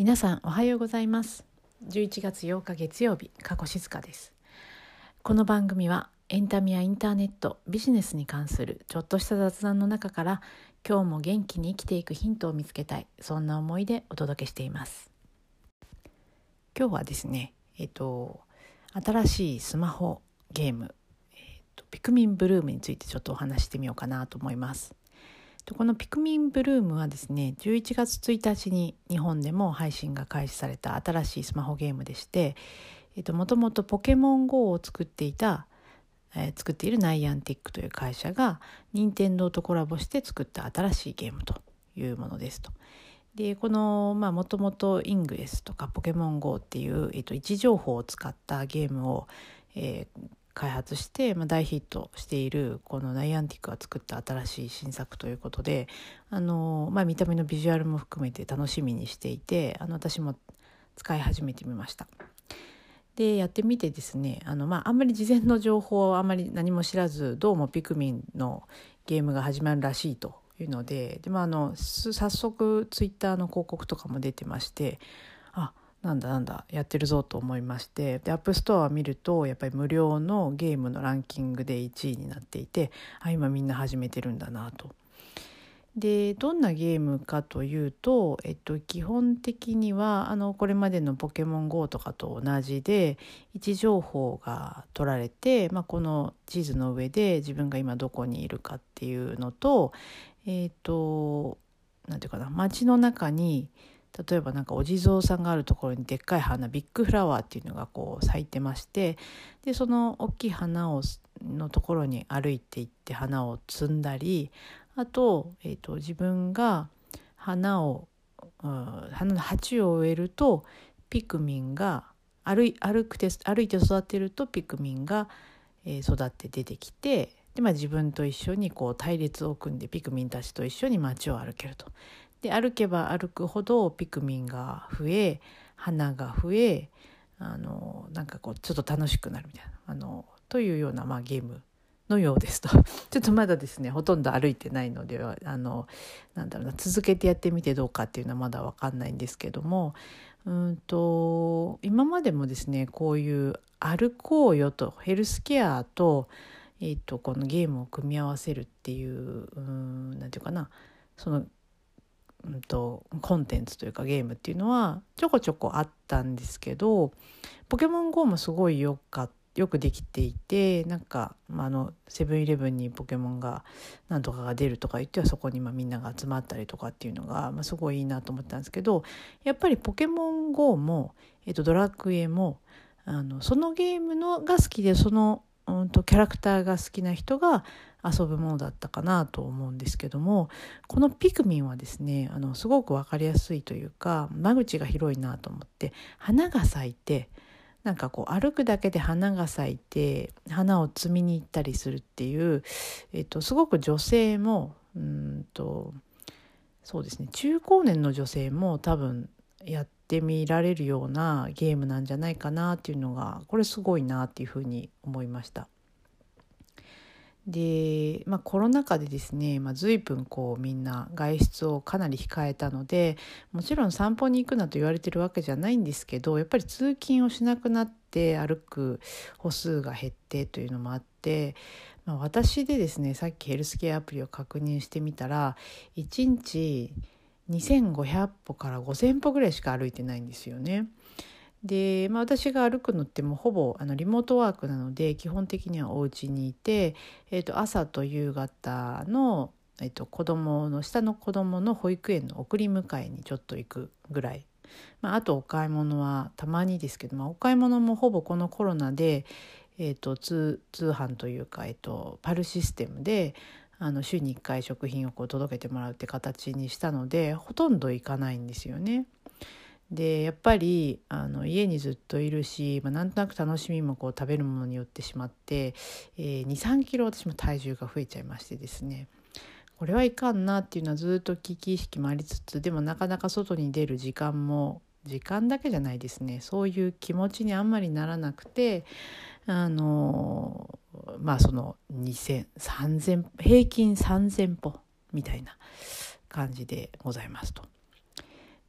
皆さんおはようございます。11月8日月曜日加古静香です。この番組はエンタメやインターネットビジネスに関するちょっとした雑談の中から今日も元気に生きていくヒントを見つけたいそんな思いでお届けしています。今日はですねえっと新しいスマホゲーム、えっと、ピクミンブルームについてちょっとお話してみようかなと思います。このピクミンブルームはですね11月1日に日本でも配信が開始された新しいスマホゲームでして、もともとポケモン GO を作っていた、えー、作っているナイアンティックという会社が任天堂とコラボして作った新しいゲームというものですと。でこのもともとイングレスとかポケモン GO っていう、えっと、位置情報を使ったゲームを、えー、開発して、まあ、大ヒットしているこのナイアンティックが作った新しい新作ということであの、まあ、見た目のビジュアルも含めて楽しみにしていてあの私も使い始めてみました。でやってみてですねあの、まあ、あんまり事前の情報をあんまり何も知らずどうもピクミンのゲームが始まるらしいというのでで、まあ、あの早速ツイッターの広告とかも出てましてあなんだなんだやってるぞと思いましてで App Store を見るとやっぱり無料のゲームのランキングで1位になっていてあ今みんな始めてるんだなと。でどんなゲームかというと、えっと、基本的にはあのこれまでの「ポケモン GO」とかと同じで位置情報が取られて、まあ、この地図の上で自分が今どこにいるかっていうのとえっ、と何て言うかな街の中に例えばなんかお地蔵さんがあるところにでっかい花ビッグフラワーっていうのがこう咲いてましてでその大きい花をのところに歩いていって花を摘んだりあと,、えーと、自分が花を、花の鉢を植えるとピクミンが歩い歩くて歩いて育てるとピクミンが、えー、育って出てきてで、まあ、自分と一緒にこう隊列を組んでピクミンたちと一緒に街を歩けると。で歩けば歩くほどピクミンが増え花が増えあのなんかこうちょっと楽しくなるみたいなあのというような、まあ、ゲームのようですと。ちょっとまだですねほとんど歩いてないのであのなんだろうな続けてやってみてどうかっていうのはまだ分かんないんですけどもうんと今までもですねこういう歩こうよとヘルスケアと,、えーと、このゲームを組み合わせるっていううんなんていうかなそのうんと、コンテンツというかゲームっていうのはちょこちょこあったんですけどポケモン GO もすごいよかよくできていてなんか、まあ、あのセブンイレブンにポケモンが何とかが出るとか言ってはそこにまあみんなが集まったりとかっていうのが、まあ、すごいいいなと思ったんですけどやっぱりポケモン GO も、えっと、ドラクエもあのそのゲームのが好きでその、うんとキャラクターが好きな人が遊ぶものだったかなと思うんですけどもこのピクミンはですねあのすごく分かりやすいというか間口が広いなと思って花が咲いてなんかこう歩くだけで花が咲いて花を摘みに行ったりするっていう、えっと、すごく女性もうんとそうですね中高年の女性も多分やってみられるようなゲームなんじゃないかなっていうのがこれすごいなっていうふうに思いました。で、まあ、コロナ禍でですね、まあ、随分こうみんな外出をかなり控えたのでもちろん散歩に行くなと言われてるわけじゃないんですけどやっぱり通勤をしなくなって歩く歩数が減ってというのもあって、まあ、私でですねさっきヘルスケアアプリを確認してみたら1日2500歩から5000歩ぐらいしか歩いてないんですよね。で、まあ、私が歩くのってもうほぼあのリモートワークなので基本的にはお家にいて、えー、と朝と夕方の、えー、と子供の下の子供の保育園の送り迎えにちょっと行くぐらい、まあ、あとお買い物はたまにですけど、まあ、お買い物もほぼこのコロナで、えー、と通通販というか、えー、とパルシステムであの週に1回食品をこう届けてもらうって形にしたのでほとんど行かないんですよね。でやっぱりあの家にずっといるし、まあ、なんとなく楽しみもこう食べるものによってしまって、えー、23キロ私も体重が増えちゃいましてですねこれはいかんなっていうのはずっと危機意識もありつつでもなかなか外に出る時間も時間だけじゃないですねそういう気持ちにあんまりならなくてあのまあその2,0003,000平均3,000歩みたいな感じでございますと。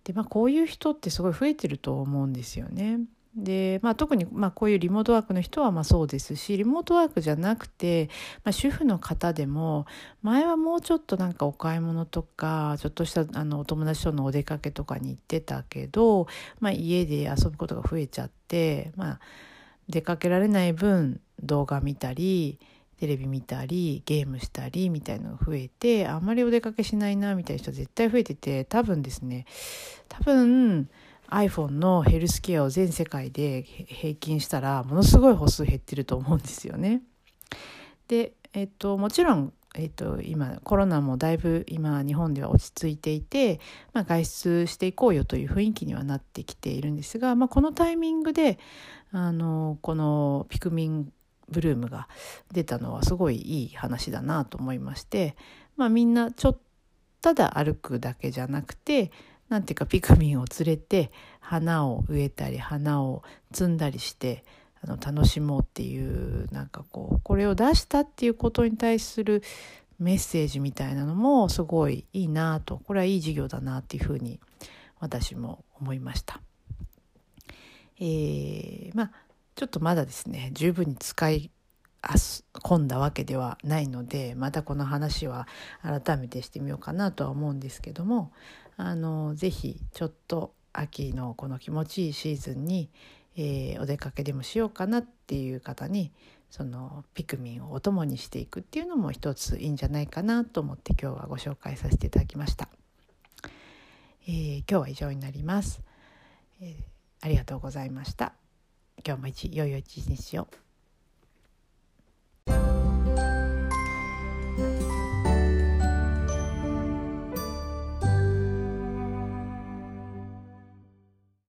でまあこういう人ってすごい増えてると思うんですよね。で、まあ、特にまあこういうリモートワークの人はまあそうですしリモートワークじゃなくて、まあ、主婦の方でも前はもうちょっとなんかお買い物とかちょっとしたあのお友達とのお出かけとかに行ってたけど、まあ、家で遊ぶことが増えちゃって、まあ、出かけられない分動画見たりテレビ見たりゲームしたりみたいなのが増えてあんまりお出かけしないなみたいな人絶対増えてて多分ですね多分 iPhone のヘルスケアを全世界で平均したらものすごい歩数減ってると思うんですよね。で、えっと、もちろん、えっと、今コロナもだいぶ今日本では落ち着いていて、まあ、外出していこうよという雰囲気にはなってきているんですが、まあ、このタイミングであのこのピクミンブルームが出たのはすごいいい話だなと思いまして、まあ、みんなちょっとただ歩くだけじゃなくてなんていうかピクミンを連れて花を植えたり花を摘んだりしてあの楽しもうっていうなんかこうこれを出したっていうことに対するメッセージみたいなのもすごいいいなとこれはいい授業だなっていうふうに私も思いました。えー、まあちょっとまだですね十分に使い込んだわけではないのでまたこの話は改めてしてみようかなとは思うんですけどもあのぜひちょっと秋のこの気持ちいいシーズンに、えー、お出かけでもしようかなっていう方にそのピクミンをお供にしていくっていうのも一ついいんじゃないかなと思って今日はご紹介させていただきました。えー、今日は以上になります、えー、ありがとうございました。今日も一良い一日を。